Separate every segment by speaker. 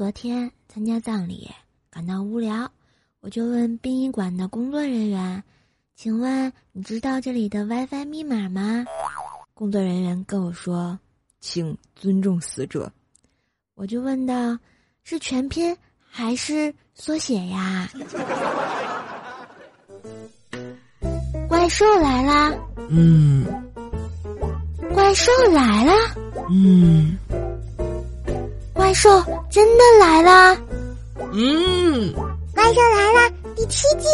Speaker 1: 昨天参加葬礼，感到无聊，我就问殡仪馆的工作人员：“请问你知道这里的 WiFi 密码吗？”工作人员跟我说：“
Speaker 2: 请尊重死者。”
Speaker 1: 我就问道：“是全拼还是缩写呀？”怪兽来啦！
Speaker 2: 嗯。
Speaker 1: 怪兽来啦！
Speaker 2: 嗯。
Speaker 1: 怪兽真的来啦！
Speaker 2: 嗯。
Speaker 3: 怪兽来了，第七季。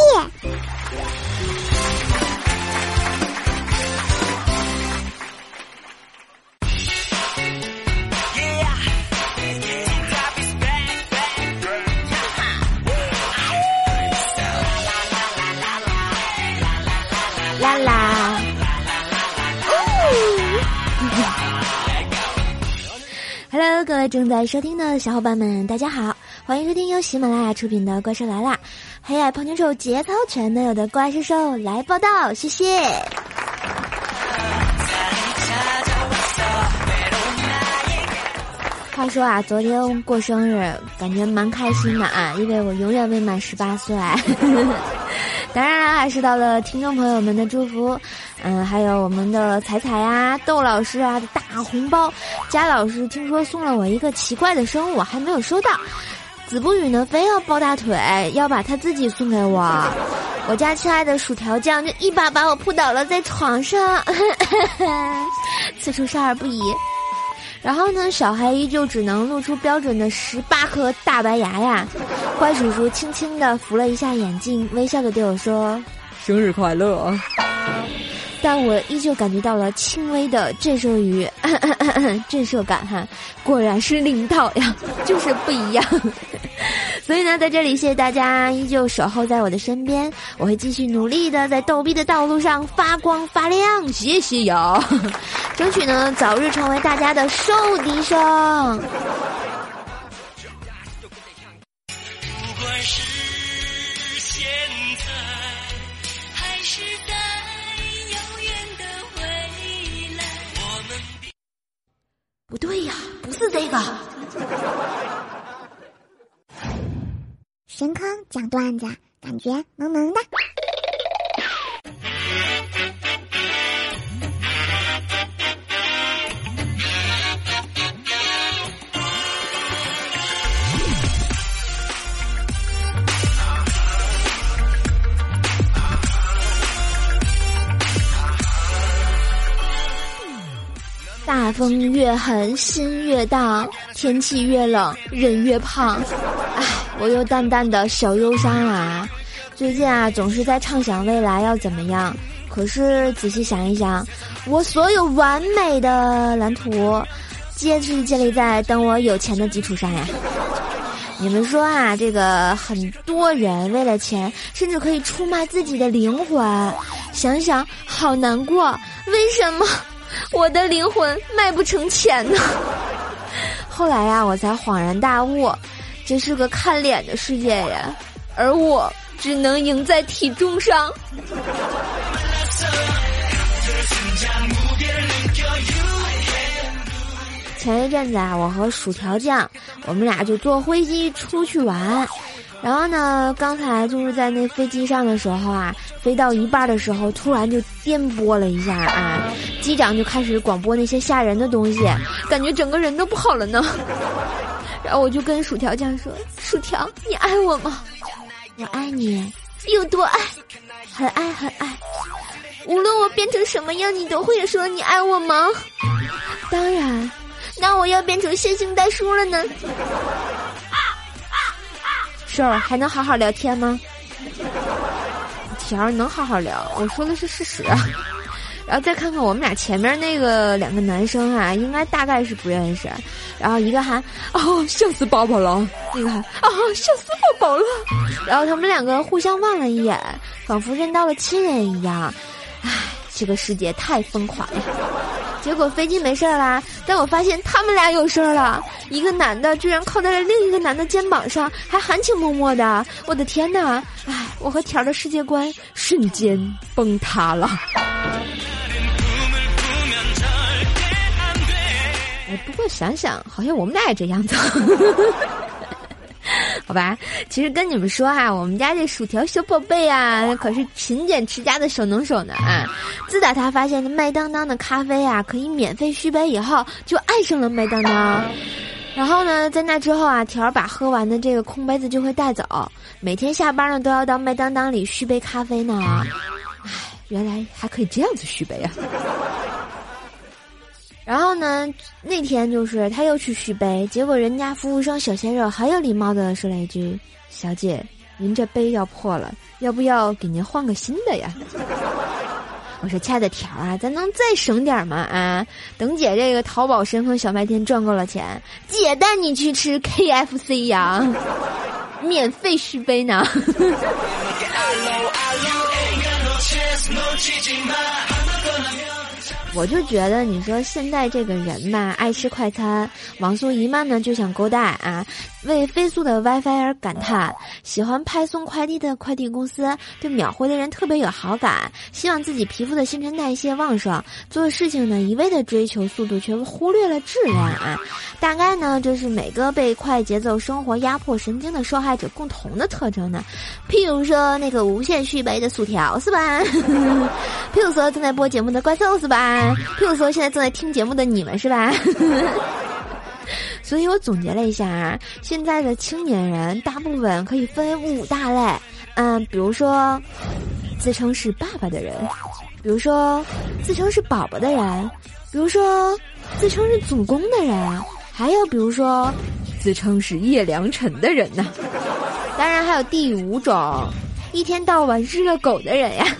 Speaker 1: 各位正在收听的小伙伴们，大家好，欢迎收听由喜马拉雅出品的《怪兽来啦》，黑矮胖妞丑节操全都有的怪兽兽来报道，谢谢。话说啊，昨天过生日，感觉蛮开心的啊，因为我永远未满十八岁。当然了，还是到了听众朋友们的祝福，嗯，还有我们的彩彩呀、窦老师啊的大红包。佳老师听说送了我一个奇怪的生物，还没有收到。子不语呢，非要抱大腿，要把他自己送给我。我家亲爱的薯条酱就一把把我扑倒了在床上，此处少儿不宜。然后呢，小孩依旧只能露出标准的十八颗大白牙呀。怪叔叔轻轻的扶了一下眼镜，微笑的对我说：“
Speaker 2: 生日快乐。”
Speaker 1: 但我依旧感觉到了轻微的震慑与 震慑感哈，果然是领导呀，就是不一样。所以呢，在这里谢谢大家依旧守候在我的身边，我会继续努力的在逗逼的道路上发光发亮，谢谢哟，争取呢早日成为大家的受敌声。不对呀，不是这个。
Speaker 3: 神坑讲段子，感觉萌萌的。
Speaker 1: 大风越狠，心越大；天气越冷，人越胖。唉，我又淡淡的小忧伤啊。最近啊，总是在畅想未来要怎么样。可是仔细想一想，我所有完美的蓝图，皆是建立在等我有钱的基础上呀。你们说啊，这个很多人为了钱，甚至可以出卖自己的灵魂。想想好难过，为什么？我的灵魂卖不成钱呢。后来呀，我才恍然大悟，这是个看脸的世界呀，而我只能赢在体重上。前一阵子啊，我和薯条酱，我们俩就坐飞机出去玩。然后呢？刚才就是在那飞机上的时候啊，飞到一半的时候，突然就颠簸了一下啊，机长就开始广播那些吓人的东西，感觉整个人都不好了呢。然后我就跟薯条酱说：“薯条，你爱我吗？我爱你，有多爱？很爱很爱。无论我变成什么样，你都会说你爱我吗？当然。那我要变成线性代数了呢。”事儿还能好好聊天吗？条儿能好好聊，我说的是事实。然后再看看我们俩前面那个两个男生啊，应该大概是不认识。然后一个喊哦笑死宝宝了，那个喊哦笑死宝宝了。然后他们两个互相望了一眼，仿佛认到了亲人一样。唉，这个世界太疯狂了。结果飞机没事儿啦，但我发现他们俩有事儿了。一个男的居然靠在了另一个男的肩膀上，还含情脉脉的。我的天哪！唉，我和条的世界观瞬间崩塌了。不过想想，好像我们俩也这样子。好吧？其实跟你们说哈，我们家这薯条小宝贝啊，可是勤俭持家的小能手呢啊！自打他发现麦当当的咖啡啊可以免费续杯以后，就爱上了麦当当。然后呢，在那之后啊，条儿把喝完的这个空杯子就会带走，每天下班呢都要到麦当当里续杯咖啡呢。唉，原来还可以这样子续杯啊！然后呢，那天就是他又去续杯，结果人家服务生小鲜肉很有礼貌的说了一句：“小姐，您这杯要破了，要不要给您换个新的呀？” 我说：“亲爱的条啊，咱能再省点吗？啊，等姐这个淘宝神坑小卖店赚够了钱，姐带你去吃 KFC 呀，免费续杯呢。”我就觉得，你说现在这个人吧，爱吃快餐，网速一慢呢就想勾带啊，为飞速的 WiFi 而感叹，喜欢派送快递的快递公司对秒回的人特别有好感，希望自己皮肤的新陈代谢旺盛，做事情呢一味的追求速度，却忽略了质量啊。大概呢，这是每个被快节奏生活压迫神经的受害者共同的特征呢。譬如说那个无限续杯的薯条是吧？譬如说正在播节目的怪兽是吧？譬如说，现在正在听节目的你们是吧？所以我总结了一下啊，现在的青年人大部分可以分为五大类，嗯，比如说自称是爸爸的人，比如说自称是宝宝的人，比如说自称是祖公的人，还有比如说自称是叶良辰的人呢。当然还有第五种，一天到晚日了狗的人呀。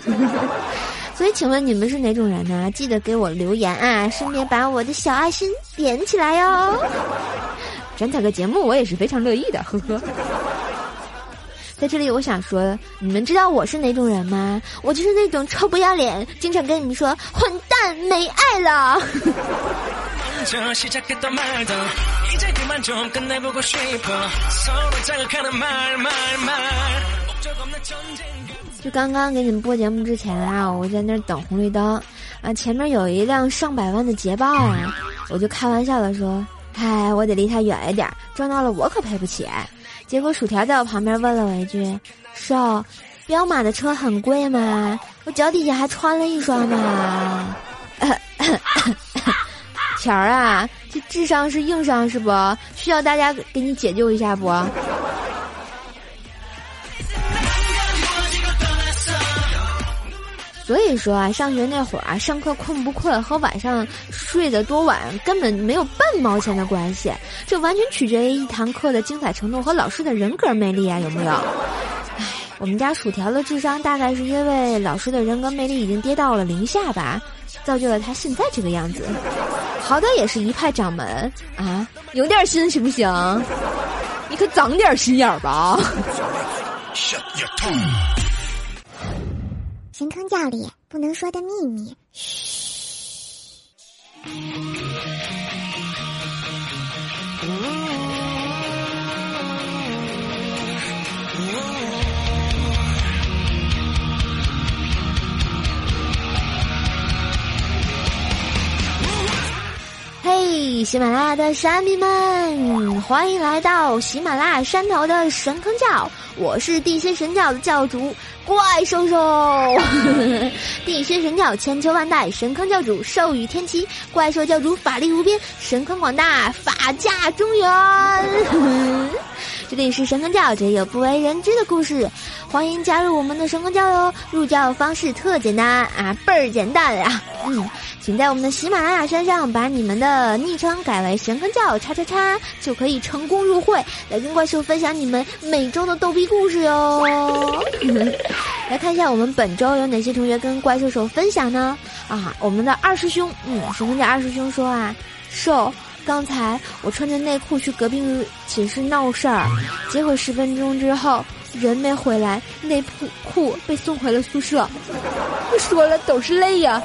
Speaker 1: 所以，请问你们是哪种人呢？记得给我留言啊，顺便把我的小爱心点起来哟。转载个节目，我也是非常乐意的，呵呵。在这里，我想说，你们知道我是哪种人吗？我就是那种臭不要脸，经常跟你们说“混蛋，没爱了 ”。就刚刚给你们播节目之前啊，我在那儿等红绿灯，啊，前面有一辆上百万的捷豹啊，我就开玩笑的说：“嗨，我得离他远一点，撞到了我可赔不起。”结果薯条在我旁边问了我一句：“瘦，彪马的车很贵吗？我脚底下还穿了一双呢。”条儿啊，这智商是硬伤是不？需要大家给你解救一下不？所以说啊，上学那会儿啊，上课困不困和晚上睡得多晚根本没有半毛钱的关系，这完全取决于一堂课的精彩程度和老师的人格魅力啊，有没有？唉，我们家薯条的智商大概是因为老师的人格魅力已经跌到了零下吧，造就了他现在这个样子。好歹也是一派掌门啊，有点心行不行？你可长点心眼儿吧。
Speaker 3: 神坑教里不能说的秘密，嘘。
Speaker 1: 嘿，喜马拉雅的山民们，欢迎来到喜马拉雅山头的神坑教，我是地心神教的教主。怪兽兽，地心神教千秋万代，神坑教主授与天齐，怪兽教主法力无边，神坑广大，法驾中原。这里是神坑教，这有不为人知的故事，欢迎加入我们的神坑教哟！入教方式特简单啊，倍儿简单呀，嗯。请在我们的喜马拉雅山上把你们的昵称改为神坑教叉叉叉，就可以成功入会，来跟怪兽分享你们每周的逗逼故事哟。来看一下我们本周有哪些同学跟怪兽手分享呢？啊，我们的二师兄，嗯，神坑教二师兄说啊，兽，刚才我穿着内裤去隔壁寝室闹事儿，结果十分钟之后人没回来，内裤裤被送回了宿舍。不 说了，都是泪呀。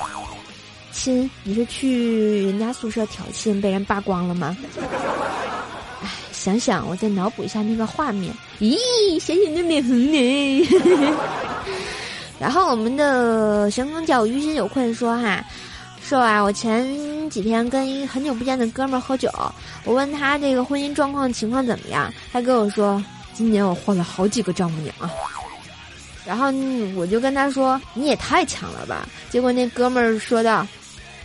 Speaker 1: 亲，你是去人家宿舍挑衅被人扒光了吗？哎，想想我再脑补一下那个画面，咦，咸咸的脸红呢。然后我们的神风教于心有愧说哈，说啊，我前几天跟一很久不见的哥们儿喝酒，我问他这个婚姻状况情况怎么样，他跟我说今年我换了好几个丈母娘啊。然后我就跟他说：“你也太强了吧！”结果那哥们儿说道：“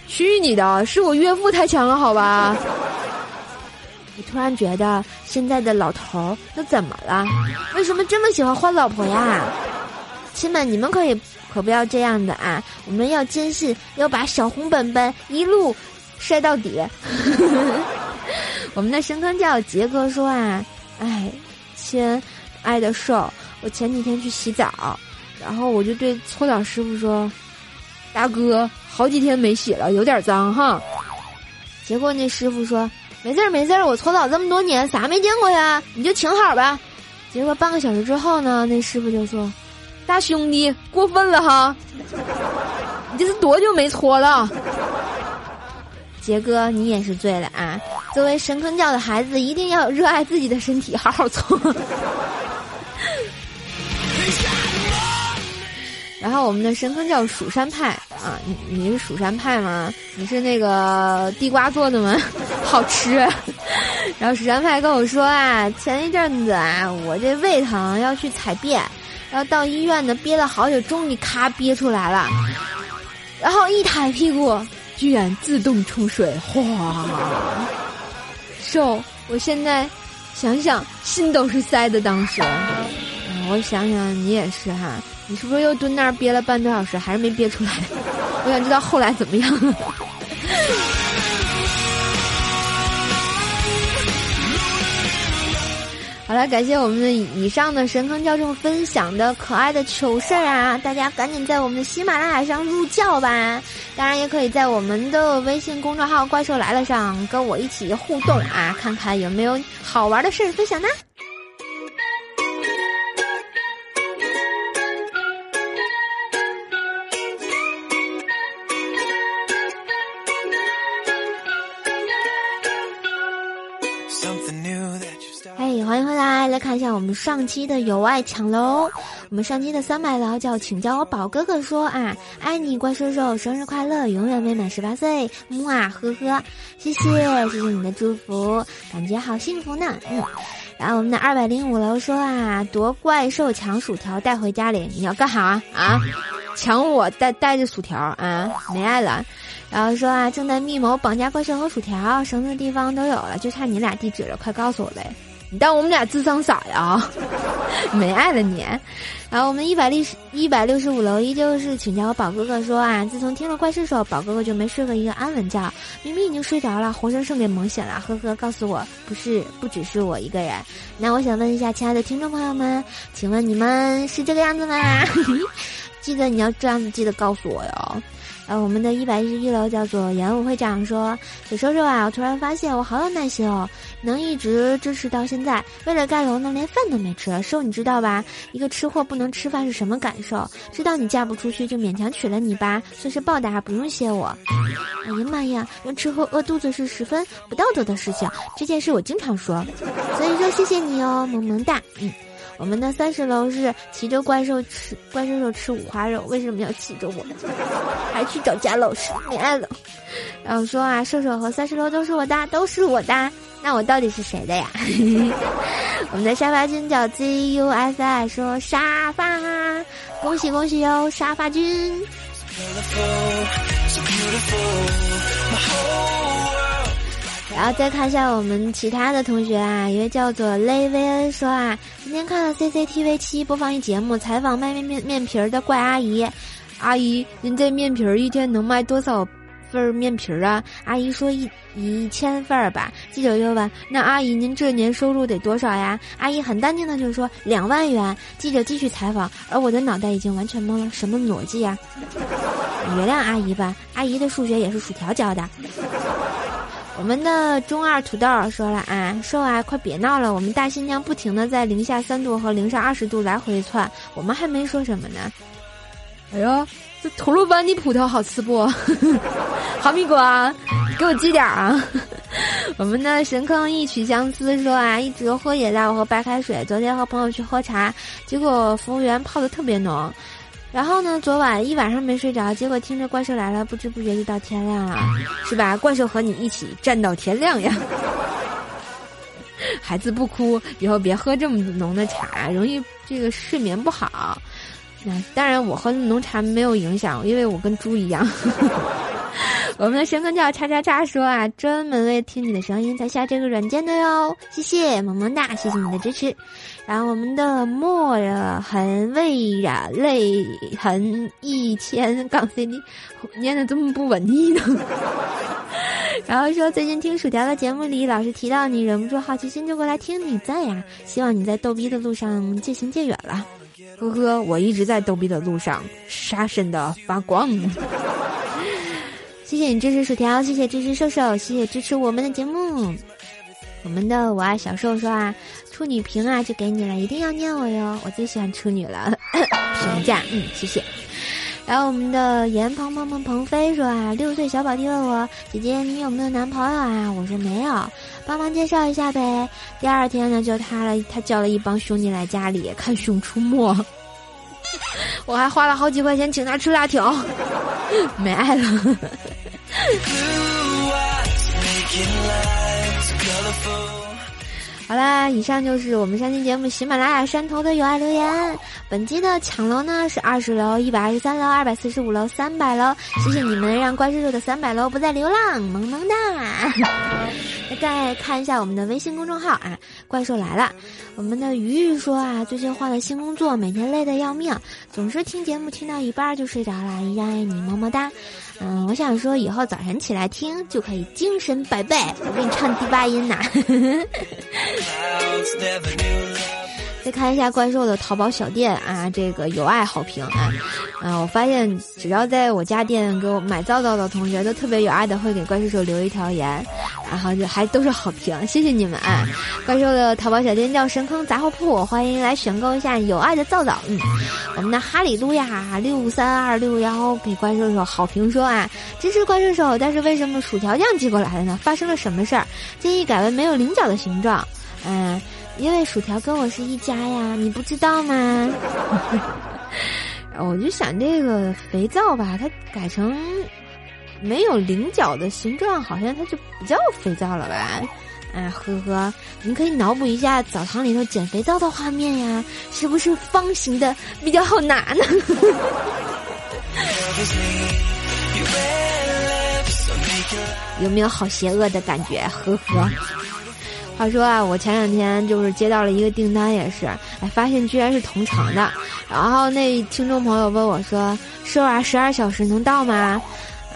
Speaker 1: 去你的，是我岳父太强了，好吧？” 我突然觉得现在的老头儿都怎么了？为什么这么喜欢换老婆呀？亲们，你们可以可不要这样的啊！我们要坚信，要把小红本本一路晒到底。我们的神坑教杰哥说啊，哎，亲爱的瘦。我前几天去洗澡，然后我就对搓澡师傅说：“大哥，好几天没洗了，有点脏哈。”结果那师傅说：“没事儿没事儿，我搓澡这么多年，啥没见过呀？你就请好吧。”结果半个小时之后呢，那师傅就说：“大兄弟，过分了哈！你这是多久没搓了？”杰哥，你也是醉了啊！作为神坑教的孩子，一定要热爱自己的身体，好好搓。然后我们的神坑叫蜀山派啊，你你是蜀山派吗？你是那个地瓜做的吗？好吃。然后蜀山派跟我说啊，前一阵子啊，我这胃疼要去采便，然后到医院呢憋了好久，终于咔憋出来了，然后一抬屁股，居然自动冲水，哗！瘦，我现在想想心都是塞的，当时。我想想，你也是哈，你是不是又蹲那儿憋了半多小时，还是没憋出来？我想知道后来怎么样了。好了，感谢我们的以上的神坑教众分享的可爱的糗事儿啊！大家赶紧在我们的喜马拉雅上入教吧！当然，也可以在我们的微信公众号“怪兽来了”上跟我一起互动啊，看看有没有好玩的事儿分享呢？来，看一下我们上期的有爱抢楼。我们上期的三百楼叫请叫我宝哥哥说啊，爱你怪兽兽，生日快乐，永远未满十八岁，木啊呵呵，谢谢谢谢你的祝福，感觉好幸福呢。嗯，然后我们的二百零五楼说啊，夺怪兽抢薯条带回家里，你要干哈啊？抢我带带着薯条啊？没爱了。然后说啊，正在密谋绑架怪兽和薯条，绳子的地方都有了，就差你俩地址了，快告诉我呗。你当我们俩智商傻呀？没爱了你。然后我们一百六十一百六十五楼依旧是请教我宝哥哥说啊，自从听了怪兽手，宝哥哥就没睡过一个安稳觉，明明已经睡着了，活生生给猛醒了。呵呵，告诉我不是不只是我一个人。那我想问一下，亲爱的听众朋友们，请问你们是这个样子吗？记得你要这样子，记得告诉我哟。呃，我们的一百一十一楼叫做演武会长说：“小叔叔啊，我突然发现我好有耐心哦，能一直支持到现在。为了盖楼呢，连饭都没吃。瘦，你知道吧？一个吃货不能吃饭是什么感受？知道你嫁不出去，就勉强娶了你吧，算是报答，不用谢我。哎呀妈呀，让吃货饿肚子是十分不道德的事情，这件事我经常说，所以说谢谢你哦，萌萌哒，嗯。”我们的三十楼是骑着怪兽吃怪兽兽吃五花肉，为什么要骑着我？还去找贾老师，恋爱了。然后说啊，兽兽和三十楼都是我的，都是我的。那我到底是谁的呀？我们的沙发君叫 Z U S I，说沙发，恭喜恭喜哟，沙发君。然后再看一下我们其他的同学啊，一位叫做雷维恩说啊，今天看了 CCTV 七播放一节目，采访卖面面面皮儿的怪阿姨，阿姨，您这面皮儿一天能卖多少份面皮儿啊？阿姨说一一千份儿吧。记者又问，那阿姨您这年收入得多少呀？阿姨很淡定的就说两万元。记者继续采访，而我的脑袋已经完全懵了，什么逻辑呀？原谅阿姨吧，阿姨的数学也是薯条教的。我们的中二土豆说了啊，瘦啊，快别闹了！我们大新疆不停的在零下三度和零上二十度来回窜，我们还没说什么呢。哎呀，这吐鲁番的葡萄好吃不？哈密瓜，给我寄点啊！我们的神坑一曲相思说啊，一直喝饮料和白开水。昨天和朋友去喝茶，结果服务员泡的特别浓。然后呢？昨晚一晚上没睡着，结果听着怪兽来了，不知不觉就到天亮了，是吧？怪兽和你一起站到天亮呀！孩子不哭，以后别喝这么浓的茶，容易这个睡眠不好。那当然，我喝浓茶没有影响，因为我跟猪一样。我们的神坑叫叉叉叉说啊，专门为听你的声音才下这个软件的哟，谢谢么么哒，谢谢你的支持。然后我们的墨痕未染泪痕一千杠 CD，念的这么不文艺呢。然后说最近听薯条的节目里老是提到你，忍不住好奇心就过来听你在呀，希望你在逗逼的路上渐行渐远了。呵呵，我一直在逗逼的路上，杀神的发光。谢谢你支持薯条，谢谢支持瘦瘦，谢谢支持我们的节目。我们的我爱小瘦说啊，处女评啊就给你了，一定要念我哟，我最喜欢处女了。评价，嗯，谢谢。然后我们的严鹏鹏鹏鹏飞说啊，六岁小宝弟问我姐姐你有没有男朋友啊？我说没有，帮忙介绍一下呗。第二天呢，就他了，他叫了一帮兄弟来家里看《熊出没》，我还花了好几块钱请他吃辣条，没爱了。好啦，以上就是我们上期节目喜马拉雅山头的有爱留言。本期的抢楼呢是二十楼、一百二十三楼、二百四十五楼、三百楼。谢谢你们让怪兽兽的三百楼不再流浪，萌萌哒！再看一下我们的微信公众号啊，怪兽来了。我们的鱼鱼说啊，最近换了新工作，每天累得要命，总是听节目听到一半就睡着了。依然爱你，么么哒。嗯，我想说以后早晨起来听就可以精神百倍。我给你唱第八音呐。再看一下怪兽的淘宝小店啊，这个有爱好评啊，啊，我发现只要在我家店给我买皂皂的同学，都特别有爱的会给怪兽兽留一条言，然后就还都是好评，谢谢你们啊！怪兽的淘宝小店叫神坑杂货铺，欢迎来选购一下有爱的皂皂。嗯，我们的哈利路亚六三二六幺给怪兽兽好评说啊，支持怪兽兽，但是为什么薯条酱寄过来的呢？发生了什么事儿？建议改为没有菱角的形状。嗯。因为薯条跟我是一家呀，你不知道吗？我就想这个肥皂吧，它改成没有菱角的形状，好像它就不叫肥皂了吧？哎，呵呵，你可以脑补一下澡堂里头捡肥皂的画面呀，是不是方形的比较好拿呢？有没有好邪恶的感觉？呵呵。话说啊，我前两天就是接到了一个订单，也是，哎，发现居然是同城的。然后那听众朋友问我说：“瘦啊，十二小时能到吗？”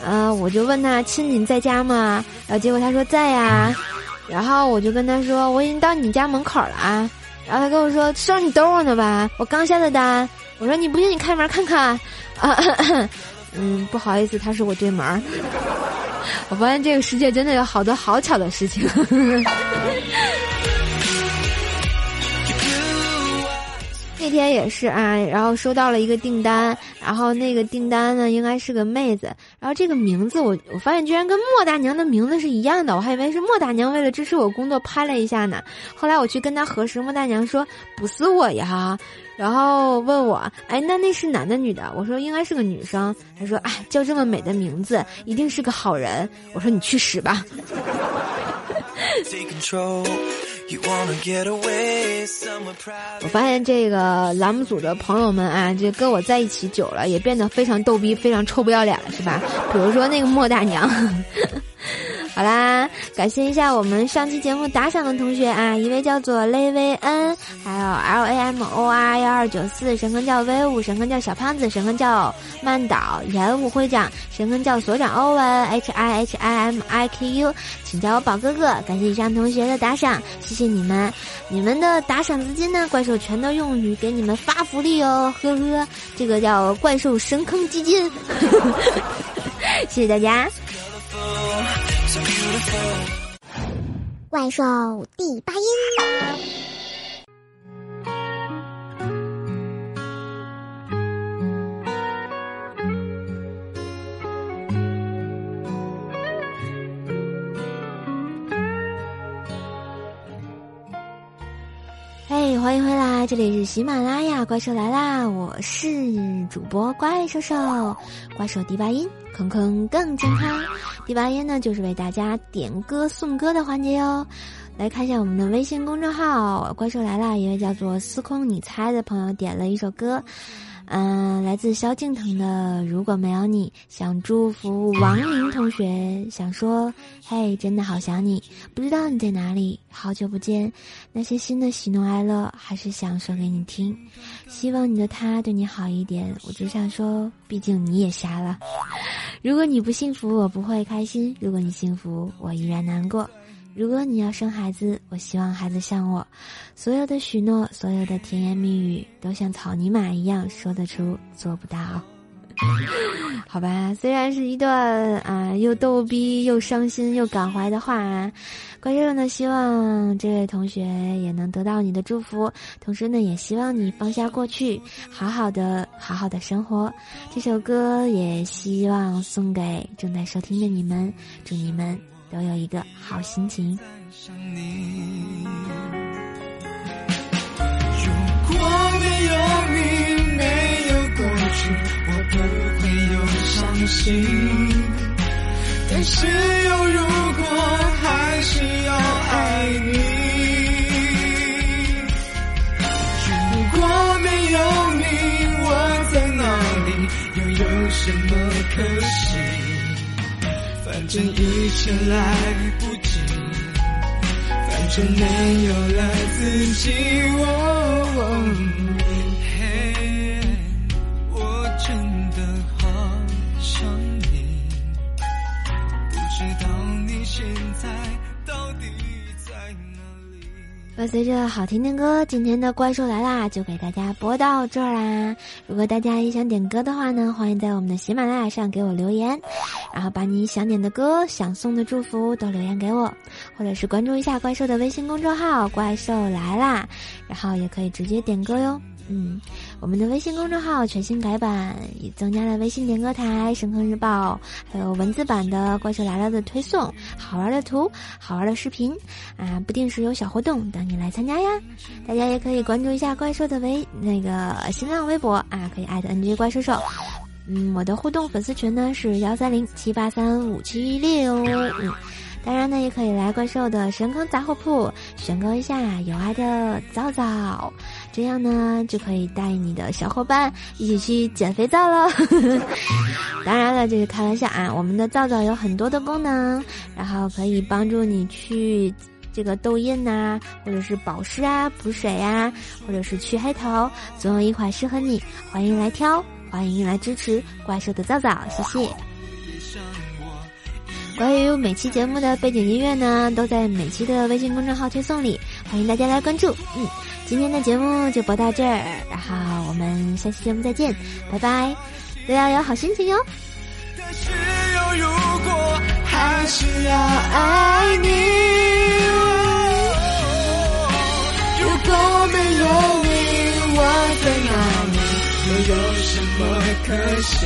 Speaker 1: 嗯，我就问他：“亲，你在家吗？”然后结果他说在呀。然后我就跟他说：“我已经到你家门口了。”啊。然后他跟我说：“瘦，你等我呢吧，我刚下的单。”我说：“你不信，你开门看看。”啊，嗯，不好意思，他是我对门。我发现这个世界真的有好多好巧的事情。那天也是啊，然后收到了一个订单，然后那个订单呢应该是个妹子，然后这个名字我我发现居然跟莫大娘的名字是一样的，我还以为是莫大娘为了支持我工作拍了一下呢。后来我去跟她核实，莫大娘说不是我呀。然后问我，哎，那那是男的女的？我说应该是个女生。他说，哎，叫这么美的名字，一定是个好人。我说你去死吧。我发现这个栏目组的朋友们啊，就跟我在一起久了，也变得非常逗逼，非常臭不要脸了，是吧？比如说那个莫大娘。好啦，感谢一下我们上期节目打赏的同学啊，一位叫做雷维恩，还有 L A M O R 幺二九四，神坑叫威武，神坑叫小胖子，神坑叫曼岛，演武会长，神坑叫所长欧文，H I H I M I K U，请叫我宝哥哥。感谢以上同学的打赏，谢谢你们，你们的打赏资金呢，怪兽全都用于给你们发福利哦，呵呵，这个叫怪兽神坑基金，谢谢大家。
Speaker 3: 怪兽第八音。
Speaker 1: 嘿，欢迎回来，这里是喜马拉雅，怪兽来啦！我是主播怪兽兽，怪兽第八音。坑坑更健康，第八页呢就是为大家点歌送歌的环节哟。来看一下我们的微信公众号“怪兽来了”，一位叫做“司空你猜”的朋友点了一首歌。嗯，来自萧敬腾的《如果没有你》，想祝福王林同学，想说，嘿，真的好想你，不知道你在哪里，好久不见，那些新的喜怒哀乐还是想说给你听，希望你的他对你好一点，我只想说，毕竟你也瞎了，如果你不幸福，我不会开心；如果你幸福，我依然难过。如果你要生孩子，我希望孩子像我，所有的许诺，所有的甜言蜜语，都像草泥马一样说得出，做不到。好吧，虽然是一段啊又逗逼又伤心又感怀的话，啊怪兽呢希望这位同学也能得到你的祝福，同时呢也希望你放下过去，好好的好好的生活。这首歌也希望送给正在收听的你们，祝你们。都有一个好心情。
Speaker 4: 如果没有你，没有过去，我不会有伤心。但是有如果，还是要爱你。如果没有你，我在哪里？又有什么可惜？反正一切来不及，反正没有了自己。嘿，
Speaker 1: 伴随着好听的歌，今天的怪兽来啦，就给大家播到这儿啦。如果大家也想点歌的话呢，欢迎在我们的喜马拉雅上给我留言。然后把你想点的歌、想送的祝福都留言给我，或者是关注一下怪兽的微信公众号“怪兽来啦”，然后也可以直接点歌哟。嗯，我们的微信公众号全新改版，也增加了微信点歌台、神坑日报，还有文字版的怪兽来了的推送，好玩的图、好玩的视频啊，不定时有小活动等你来参加呀。大家也可以关注一下怪兽的微那个新浪微博啊，可以艾特 NG 怪兽兽。嗯，我的互动粉丝群呢是幺三零七八三五七六。嗯，当然呢，也可以来怪兽的神坑杂货铺选购一下有爱的皂皂，这样呢就可以带你的小伙伴一起去捡肥皂了。当然了，这是开玩笑啊！我们的皂皂有很多的功能，然后可以帮助你去这个痘印呐，或者是保湿啊、补水呀，或者是去黑头，总有一款适合你。欢迎来挑。欢迎来支持怪兽的皂皂，谢谢。关于每期节目的背景音乐呢，都在每期的微信公众号推送里，欢迎大家来关注。嗯，今天的节目就播到这儿，然后我们下期节目再见，拜拜，都要有好心情哟。
Speaker 4: 如果没有你，我在哪里？又有什么可惜？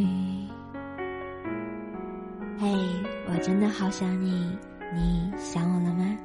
Speaker 1: 嘿，我真的好想你，你想我了吗？